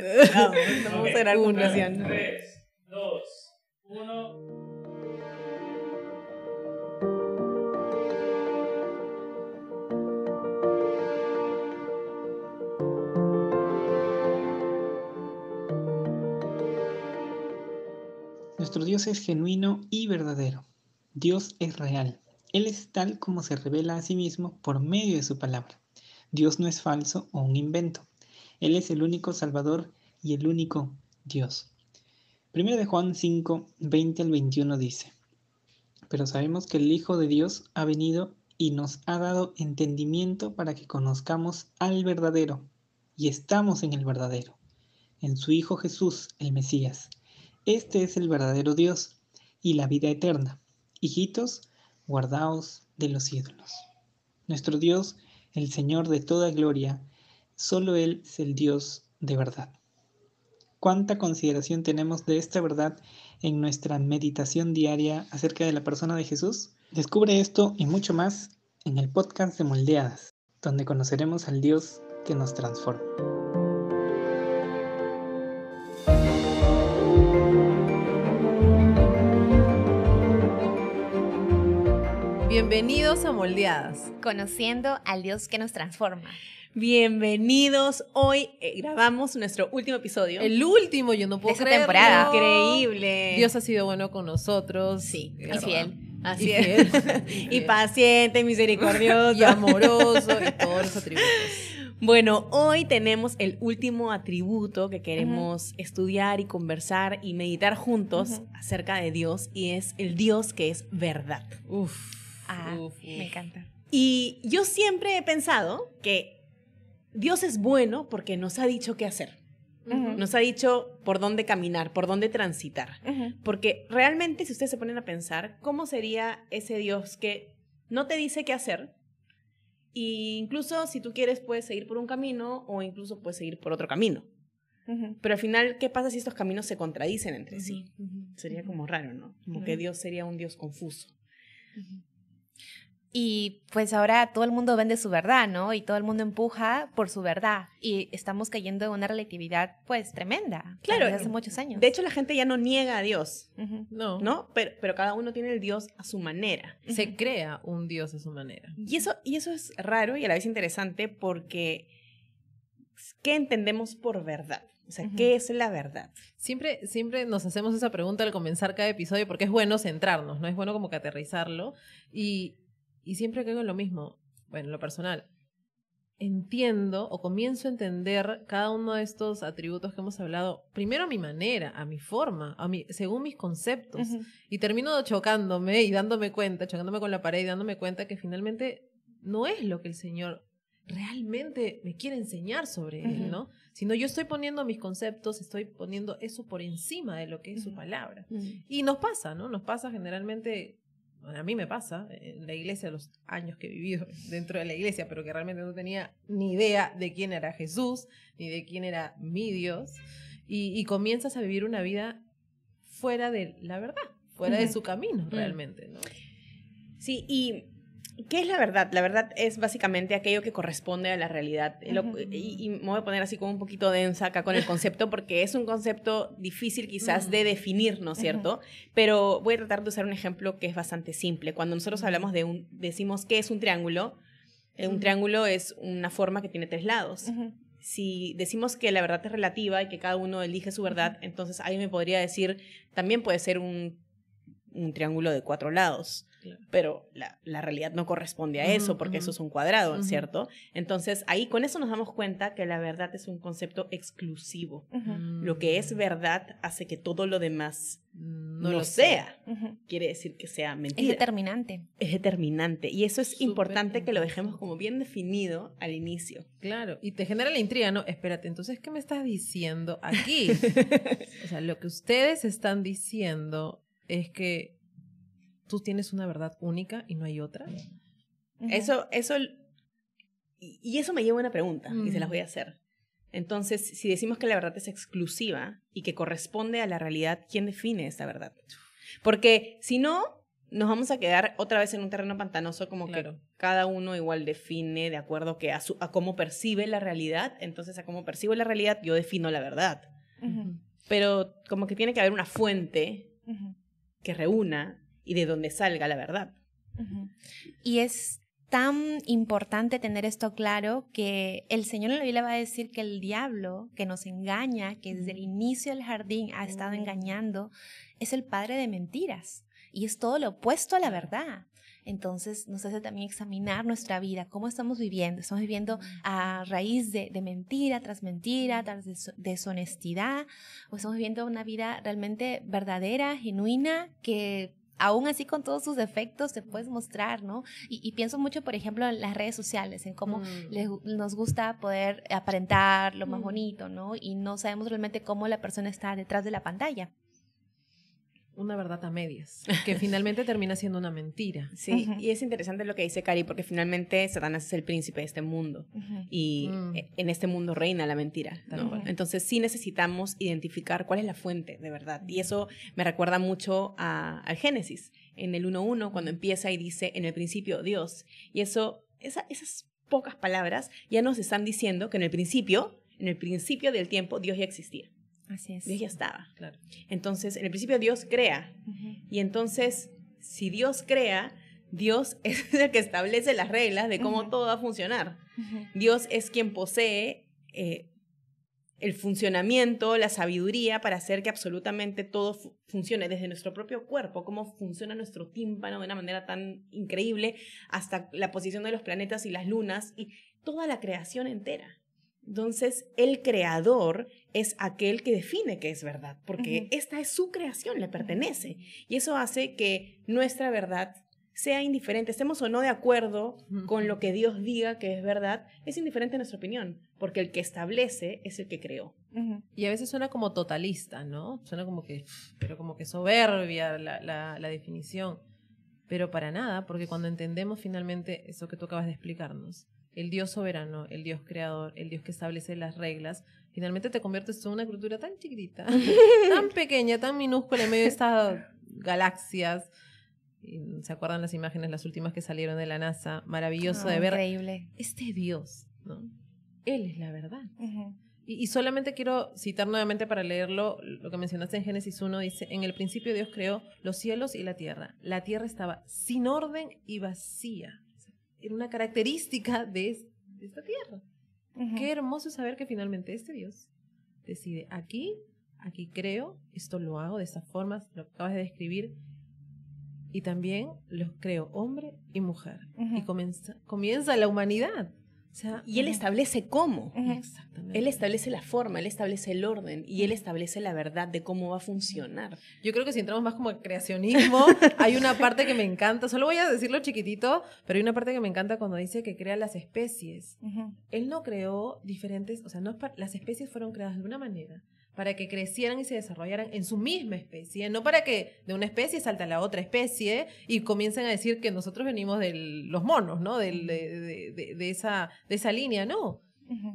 pues. Vamos, vamos a hacer conclusión. 3, 2, 1. Nuestro Dios es genuino y verdadero. Dios es real. Él es tal como se revela a sí mismo por medio de su palabra. Dios no es falso o un invento. Él es el único Salvador y el único Dios. Primero de Juan 5, 20 al 21 dice, pero sabemos que el Hijo de Dios ha venido y nos ha dado entendimiento para que conozcamos al verdadero, y estamos en el verdadero, en su Hijo Jesús, el Mesías. Este es el verdadero Dios y la vida eterna. Hijitos, guardaos de los ídolos. Nuestro Dios, el Señor de toda gloria, solo Él es el Dios de verdad. ¿Cuánta consideración tenemos de esta verdad en nuestra meditación diaria acerca de la persona de Jesús? Descubre esto y mucho más en el podcast de Moldeadas, donde conoceremos al Dios que nos transforma. Bienvenidos a Moldeadas. Conociendo al Dios que nos transforma. Bienvenidos. Hoy eh, grabamos nuestro último episodio. El último, yo no puedo esta temporada. Increíble. Dios ha sido bueno con nosotros. Sí. Y fiel. Así es. y paciente, misericordioso. Y amoroso y todos los atributos. Bueno, hoy tenemos el último atributo que queremos estudiar y conversar y meditar juntos acerca de Dios y es el Dios que es verdad. Uf. Ah, me encanta. Y yo siempre he pensado que Dios es bueno porque nos ha dicho qué hacer. Nos ha dicho por dónde caminar, por dónde transitar. Porque realmente, si ustedes se ponen a pensar, ¿cómo sería ese Dios que no te dice qué hacer? E incluso si tú quieres, puedes seguir por un camino o incluso puedes seguir por otro camino. Pero al final, ¿qué pasa si estos caminos se contradicen entre sí? Sería como raro, ¿no? Como que Dios sería un Dios confuso. Y pues ahora todo el mundo vende su verdad, ¿no? Y todo el mundo empuja por su verdad. Y estamos cayendo en una relatividad, pues, tremenda. Claro. Desde hace muchos años. De hecho, la gente ya no niega a Dios, No. ¿no? Pero, pero cada uno tiene el Dios a su manera. Se crea un Dios a su manera. Y eso, y eso es raro y a la vez interesante porque ¿qué entendemos por verdad? O sea, ¿qué es la verdad? Siempre, siempre nos hacemos esa pregunta al comenzar cada episodio porque es bueno centrarnos, ¿no? Es bueno como que aterrizarlo. Y, y siempre caigo en lo mismo, bueno, en lo personal. Entiendo o comienzo a entender cada uno de estos atributos que hemos hablado, primero a mi manera, a mi forma, a mi, según mis conceptos. Y termino chocándome y dándome cuenta, chocándome con la pared y dándome cuenta que finalmente no es lo que el Señor realmente me quiere enseñar sobre Él, ¿no? Sino yo estoy poniendo mis conceptos, estoy poniendo eso por encima de lo que es su palabra. Y nos pasa, ¿no? Nos pasa generalmente, a mí me pasa, en la iglesia, los años que he vivido dentro de la iglesia, pero que realmente no tenía ni idea de quién era Jesús, ni de quién era mi Dios, y, y comienzas a vivir una vida fuera de la verdad, fuera de su camino realmente, ¿no? Sí, y ¿qué es la verdad? La verdad es básicamente aquello que corresponde a la realidad. Lo- y, y me voy a poner así como un poquito densa acá con el concepto porque es un concepto difícil quizás de definir, ¿no es cierto? Pero voy a tratar de usar un ejemplo que es bastante simple. Cuando nosotros hablamos de un, decimos qué es un triángulo, eh, un triángulo es una forma que tiene tres lados. Si decimos que la verdad es relativa y que cada uno elige su verdad, entonces ahí me podría decir, también puede ser un, un triángulo de cuatro lados. Claro. Pero la, la realidad no corresponde a eso, porque eso es un cuadrado. ¿cierto? Entonces, ahí con eso nos damos cuenta que la verdad es un concepto exclusivo. Lo que es verdad hace que todo lo demás Mm, no, no, lo sea. Quiere decir que sea Es mentira. determinante. Es determinante. Y eso es Súper importante que lo dejemos como bien definido al inicio. Claro, y te genera la intriga, ¿no? Espérate, entonces, ¿qué me estás diciendo aquí? o sea, lo que ustedes están diciendo es que tú tienes una verdad única y no hay otra. Eso, eso, y eso me lleva a una pregunta y se las Mm. voy a hacer. Entonces, si decimos que la verdad es exclusiva y que corresponde a la realidad, ¿quién define esa verdad? Porque si no, nos vamos a quedar otra vez en un terreno pantanoso, como Claro. que cada uno igual define de acuerdo que a, su- a cómo percibe la realidad. Entonces, a cómo percibo la realidad, yo defino la verdad. Pero como que tiene que haber una fuente que reúna y de donde salga la verdad. Y es tan importante tener esto claro que el Señor en la Biblia va a decir que el diablo que nos engaña, que desde el inicio del jardín ha estado engañando, es el padre de mentiras y es todo lo opuesto a la verdad. Entonces nos hace también examinar nuestra vida, cómo estamos viviendo. Estamos viviendo a raíz de, de mentira tras mentira, tras des- deshonestidad, o estamos viviendo una vida realmente verdadera, genuina, que aún así con todos sus defectos te puedes mostrar, ¿no? Y, y pienso mucho, por ejemplo, en las redes sociales, en cómo Mm. les nos gusta poder aparentar lo más Mm. bonito, ¿no? Y no sabemos realmente cómo la persona está detrás de la pantalla. Una verdad a medias, que finalmente termina siendo una mentira. Sí, y es interesante lo que dice Cari, porque finalmente Satanás es el príncipe de este mundo. Y Mm. eh, en este mundo reina la mentira. Entonces sí necesitamos identificar cuál es la fuente de verdad. Y eso me recuerda mucho a- al Génesis, en el 1.1, cuando empieza y dice, en el principio Dios. Y eso, esa- esas pocas palabras ya nos están diciendo que en el principio, en el principio del tiempo, Dios ya existía. Así es. Dios ya estaba. Claro. Entonces, en el principio Dios crea. Y entonces, si Dios crea, Dios es el que establece las reglas de cómo todo va a funcionar. Dios es quien posee eh, el funcionamiento, la sabiduría para hacer que absolutamente todo fu- funcione desde nuestro propio cuerpo, cómo funciona nuestro tímpano de una manera tan increíble, hasta la posición de los planetas y las lunas y toda la creación entera. Entonces, el creador es aquel que define qué es verdad, porque Ujú. esta es su creación, le pertenece. Y eso hace que nuestra verdad sea indiferente, estemos o no de acuerdo con lo que Dios diga que es verdad, es indiferente a nuestra opinión, porque el que establece es el que creó. Y a veces suena como totalista, ¿no? Suena como que, pero como que soberbia la, la, la definición. Pero para nada, porque cuando entendemos finalmente eso que tú acabas de explicarnos, el Dios soberano, el Dios creador, el Dios que establece las reglas, finalmente te conviertes en una criatura tan chiquitita, tan pequeña, tan minúscula en medio de estas galaxias. ¿Se acuerdan las imágenes, las últimas que salieron de la NASA? Maravilloso Ah, de ver Increíble. este Dios, ¿no? Él es la verdad. Y, y solamente quiero citar nuevamente para leerlo lo que mencionaste en Génesis 1, dice, en el principio Dios creó los cielos y la tierra. La tierra estaba sin orden y vacía. Era una característica de, es- de esta tierra. Ujú. Qué hermoso saber que finalmente este Dios decide, aquí, aquí creo, esto lo hago de esta forma, lo acabas de describir, y también los creo hombre y mujer. Y comienza, comienza la humanidad. O sea, Y Él establece cómo. Exactamente. Él establece la forma, Él establece el orden y Él establece la verdad de cómo va a funcionar. Yo creo que si entramos más como en creacionismo, hay una parte que me encanta, solo voy a decirlo chiquitito, pero hay una parte que me encanta cuando dice que crea las especies. Él no creó diferentes, o sea, no es las especies fueron creadas de una manera para que crecieran y se desarrollaran en su misma especie, no para que de una especie salta a la otra especie y comiencen a decir que nosotros venimos de los monos, ¿no? De, de- de- de esa, de esa línea, no.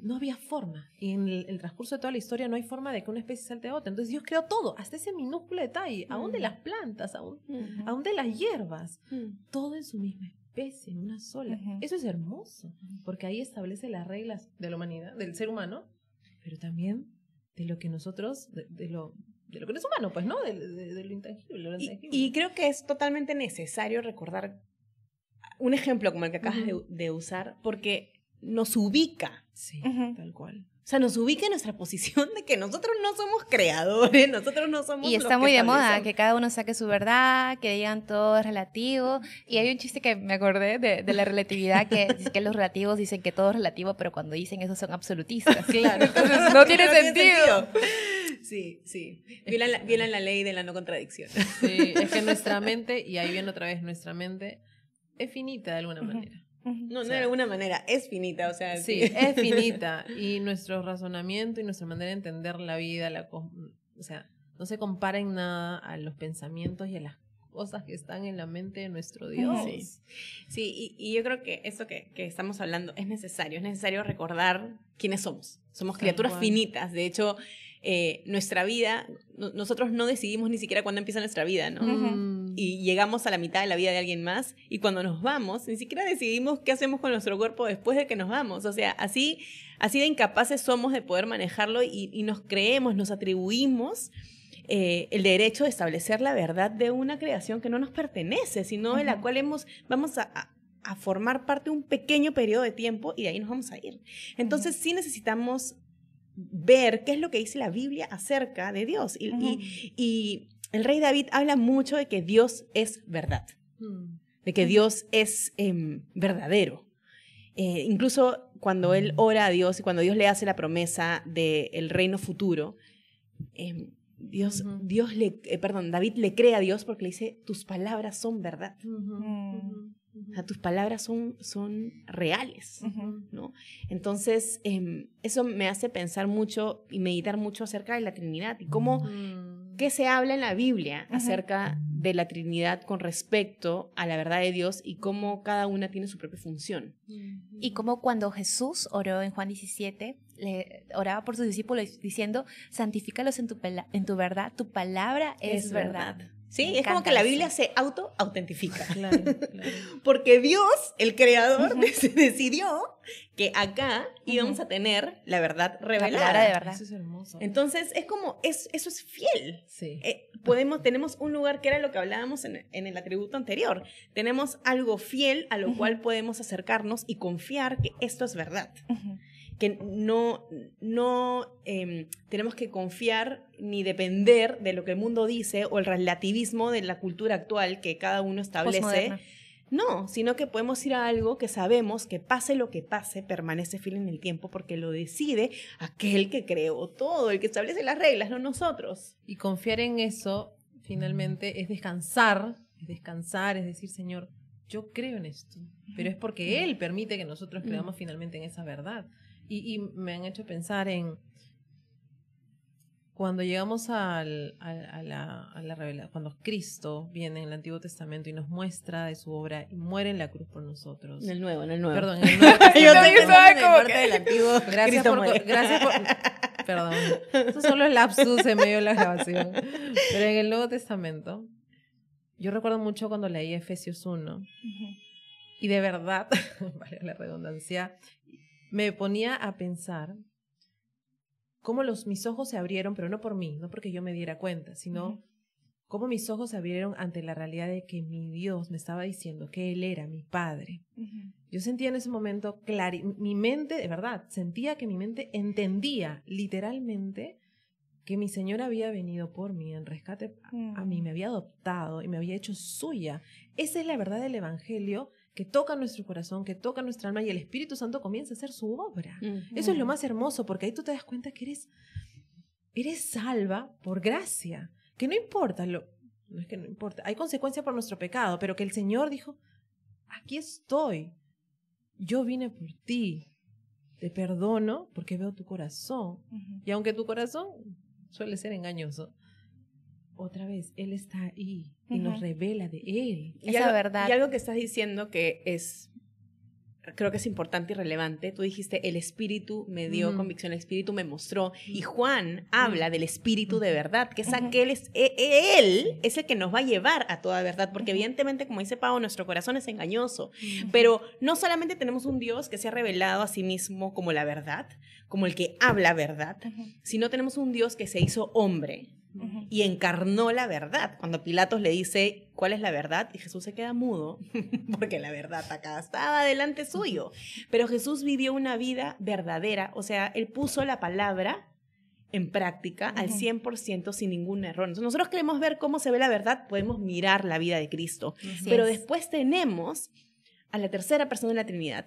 No había forma. Y en el, el transcurso de toda la historia no hay forma de que una especie salte a otra. Entonces Dios creó todo, hasta ese minúsculo detalle, aún de las plantas, aún, aún de las hierbas, todo en su misma especie, en una sola. Eso es hermoso, porque ahí establece las reglas de la humanidad, del ser humano, pero también de lo que nosotros, de, de lo, de lo que es humano, pues, ¿no? De, de- de lo intangible. Lo Y, intangible. y creo que es totalmente necesario recordar un ejemplo como el que acabas Ujú. de, de usar, porque nos ubica, Sí, Ujú. tal cual. O sea, nos ubica en nuestra posición de que nosotros no somos creadores, nosotros no somos Y los está que muy de moda que cada uno saque su verdad, que digan todo es relativo. Y hay un chiste que me acordé de, de la relatividad, que dice que los relativos dicen que todo es relativo, pero cuando dicen eso son absolutistas. Claro. Entonces no tiene sentido. Sí, sí. Violan la, violan la ley de la no contradicción. Sí, es que nuestra mente, y ahí viene otra vez nuestra mente, es finita de alguna manera. No, no O sea, de alguna manera, es finita, o sea, Sí, es finita. Y nuestro razonamiento y nuestra manera de entender la vida, la, o sea, no se compara en nada a los pensamientos y a las cosas que están en la mente de nuestro Dios. Sí. Sí, y, y yo creo que esto que, que estamos hablando es necesario, es necesario recordar quiénes somos. Somos criaturas finitas, de hecho, eh, nuestra vida, no- nosotros no decidimos ni siquiera cuándo empieza nuestra vida, ¿no? Mm, y llegamos a la mitad de la vida de alguien más y cuando nos vamos, ni siquiera decidimos qué hacemos con nuestro cuerpo después de que nos vamos. O sea, así, así de incapaces somos de poder manejarlo y, y nos creemos, nos atribuimos eh, el derecho de establecer la verdad de una creación que no nos pertenece, sino de la cual hemos, vamos a, a, formar parte de un pequeño periodo de tiempo y de ahí nos vamos a ir. Entonces sí necesitamos ver qué es lo que dice la Biblia acerca de Dios. Y, y, y el rey David habla mucho de que Dios es verdad, mm. de que Dios es eh, verdadero. Eh, incluso cuando él ora a Dios y cuando Dios le hace la promesa del reino futuro, eh, Dios, Dios le, eh, perdón, David le cree a Dios porque le dice, tus palabras son verdad. O sea, tus palabras son, son reales, ¿no? Entonces, em, eso me hace pensar mucho y meditar mucho acerca de la Trinidad y cómo, mm. Qué se habla en la Biblia acerca de la Trinidad con respecto a la verdad de Dios y cómo cada una tiene su propia función. Y cómo cuando Jesús oró en Juan 17, le oraba por sus discípulos diciendo, santifícalos en tu, en tu verdad, tu palabra es, verdad. Sí, es como que la Biblia se auto-autentifica. Claro, Porque Dios, el creador, decidió que acá íbamos a tener la verdad revelada. La de verdad. Eso es hermoso. Entonces, es como, es, eso es fiel. Sí. Eh, podemos, tenemos un lugar que era lo que hablábamos en, el atributo anterior. Tenemos algo fiel a lo cual podemos acercarnos y confiar que esto es verdad que no, no em, tenemos que confiar ni depender de lo que el mundo dice o el relativismo de la cultura actual que cada uno establece. No, sino que podemos ir a algo que sabemos que pase lo que pase, permanece fiel en el tiempo porque lo decide aquel que creó todo, el que establece las reglas, no nosotros. Y confiar en eso, finalmente, es descansar, es descansar, es decir, Señor, yo creo en esto, pero es porque Él permite que nosotros creamos finalmente en esa verdad. Y, me han hecho pensar en cuando llegamos al, a, la, a la revelación, cuando Cristo viene en el Antiguo Testamento y nos muestra de su obra y muere en la cruz por nosotros. En el Nuevo, en el Nuevo. Perdón, en el Nuevo Yo te como que... del Antiguo. Gracias por, gracias por... Perdón. Eso solo es lapsus en medio de la grabación. Pero en el Nuevo Testamento, yo recuerdo mucho cuando leí Efesios 1. Y de verdad, vale la redundancia, me ponía a pensar cómo los, mis ojos se abrieron, pero no por mí, no porque yo me diera cuenta, sino cómo mis ojos se abrieron ante la realidad de que mi Dios me estaba diciendo que Él era mi Padre. Yo sentía en ese momento, claro, mi mente, de verdad, sentía que mi mente entendía literalmente que mi Señor había venido por mí en rescate a mí, me había adoptado y me había hecho suya. Esa es la verdad del Evangelio que toca nuestro corazón, que toca nuestra alma y el Espíritu Santo comienza a hacer su obra. Eso es lo más hermoso porque ahí tú te das cuenta que eres, eres salva por gracia, que no importa, lo, no es que no importa, hay consecuencia por nuestro pecado, pero que el Señor dijo, aquí estoy, yo vine por ti, te perdono porque veo tu corazón. Y aunque tu corazón suele ser engañoso, otra vez, Él está ahí y nos revela de Él. Esa verdad. Y algo que estás diciendo que es, creo que es importante y relevante, tú dijiste, el Espíritu me dio convicción, el Espíritu me mostró, y Juan habla del Espíritu de verdad, que es aquel, es, e, e, Él es el que nos va a llevar a toda verdad, porque evidentemente, como dice Pablo, nuestro corazón es engañoso, pero no solamente tenemos un Dios que se ha revelado a sí mismo como la verdad, como el que habla verdad, sino tenemos un Dios que se hizo hombre y encarnó la verdad. Cuando Pilatos le dice, ¿cuál es la verdad? Y Jesús se queda mudo, porque la verdad acá estaba delante suyo. Pero Jesús vivió una vida verdadera, o sea, él puso la palabra en práctica al 100% sin ningún error. nosotros queremos ver cómo se ve la verdad, podemos mirar la vida de Cristo. Pero después tenemos a la tercera persona de la Trinidad,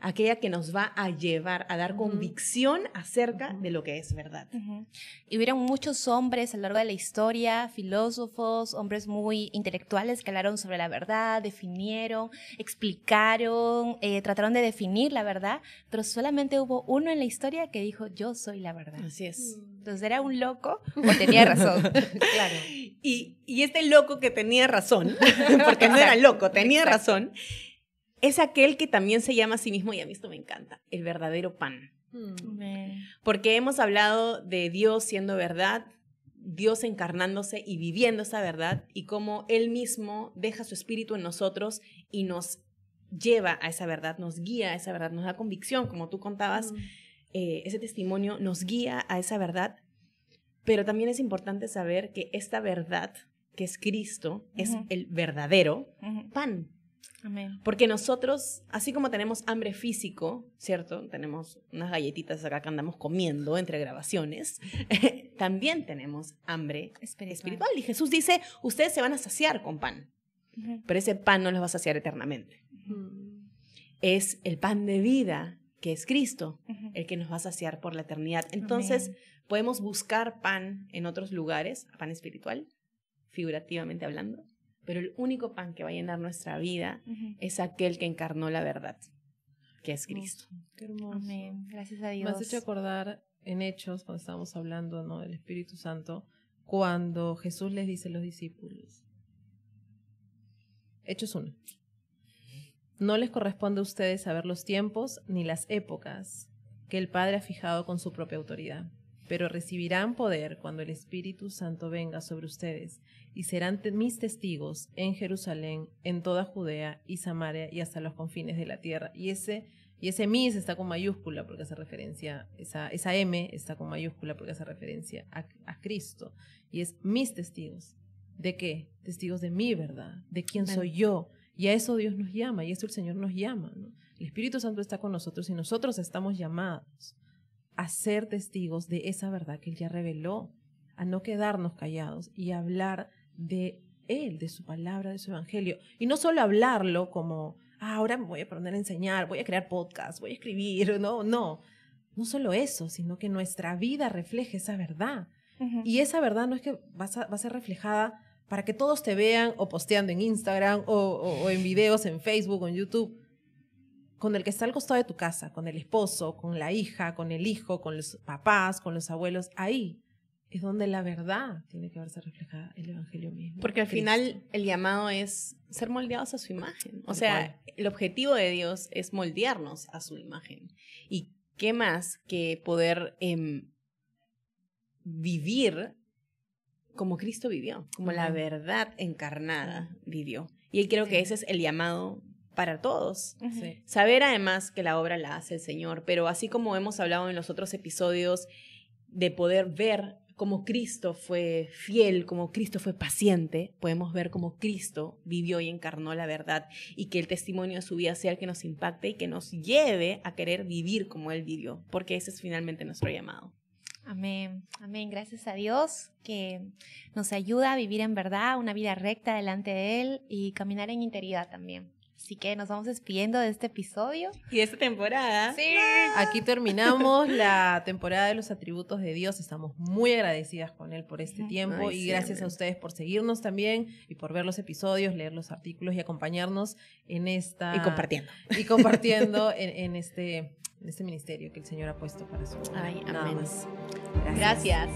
aquella que nos va a llevar a dar convicción acerca de lo que es verdad. Y hubieron muchos hombres a lo largo de la historia, filósofos, hombres muy intelectuales que hablaron sobre la verdad, definieron, explicaron, eh, trataron de definir la verdad, pero solamente hubo uno en la historia que dijo, yo soy la verdad. Así es. Entonces era un loco o tenía razón. claro. Y, y este loco que tenía razón, porque no era loco, tenía razón, es aquel que también se llama a sí mismo, y a mí esto me encanta, el verdadero pan. Hmm. Porque hemos hablado de Dios siendo verdad, Dios encarnándose y viviendo esa verdad y cómo Él mismo deja su espíritu en nosotros y nos lleva a esa verdad, nos guía a esa verdad, nos da convicción, como tú contabas, eh, ese testimonio nos guía a esa verdad, pero también es importante saber que esta verdad, que es Cristo, es el verdadero pan. Porque nosotros, así como tenemos hambre físico, ¿cierto? Tenemos unas galletitas acá que andamos comiendo entre grabaciones, también tenemos hambre espiritual. Y Jesús dice, ustedes se van a saciar con pan, pero ese pan no los va a saciar eternamente. Es el pan de vida, que es Cristo, el que nos va a saciar por la eternidad. Entonces, podemos buscar pan en otros lugares, pan espiritual, figurativamente hablando, pero el único pan que va a llenar nuestra vida es aquel que encarnó la verdad, que es Cristo. Qué hermoso. Amén. Gracias a Dios. Me has hecho acordar en Hechos, cuando estábamos hablando ¿no? del Espíritu Santo, cuando Jesús les dice a los discípulos, Hechos 1. No les corresponde a ustedes saber los tiempos ni las épocas que el Padre ha fijado con su propia autoridad, pero recibirán poder cuando el Espíritu Santo venga sobre ustedes y serán mis testigos en Jerusalén, en toda Judea y Samaria y hasta los confines de la tierra. Y ese, y ese mis está con mayúscula porque hace referencia, esa, esa M está con mayúscula porque hace referencia a, a Cristo. Y es mis testigos. ¿De qué? Testigos de mi verdad, de quién soy yo. Y a eso Dios nos llama, y eso el Señor nos llama. El Espíritu Santo está con nosotros y nosotros estamos llamados a ser testigos de esa verdad que Él ya reveló, a no quedarnos callados y hablar de Él, de su palabra, de su evangelio. Y no solo hablarlo como, ah, ahora me voy a poner a enseñar, voy a crear podcast, voy a escribir, no, no. No solo eso, sino que nuestra vida refleje esa verdad. Y esa verdad no es que va a, va a ser reflejada para que todos te vean o posteando en Instagram o, en videos en Facebook o en YouTube, con el que está al costado de tu casa, con el esposo, con la hija, con el hijo, con los papás, con los abuelos, ahí es donde la verdad tiene que verse reflejada, el Evangelio mismo. Porque al final el llamado es ser moldeados a su imagen. O sea, el objetivo de Dios es moldearnos a su imagen. ¿Y qué más que poder em, vivir como Cristo vivió, como la verdad encarnada vivió. Y creo que ese es el llamado para todos. Saber además que la obra la hace el Señor, pero así como hemos hablado en los otros episodios de poder ver cómo Cristo fue fiel, como Cristo fue paciente, podemos ver cómo Cristo vivió y encarnó la verdad y que el testimonio de su vida sea el que nos impacte y que nos lleve a querer vivir como Él vivió, porque ese es finalmente nuestro llamado. Amén, amén. Gracias a Dios que nos ayuda a vivir en verdad una vida recta delante de Él y caminar en integridad también. Así que nos vamos despidiendo de este episodio. Y de esta temporada. Sí. Aquí terminamos la temporada de los atributos de Dios. Estamos muy agradecidas con Él por este tiempo y gracias a ustedes por seguirnos también y por ver los episodios, leer los artículos y acompañarnos en esta... Y compartiendo. Y compartiendo en, este, en este ministerio que el Señor ha puesto para su... Ay, amén. Gracias. Gracias.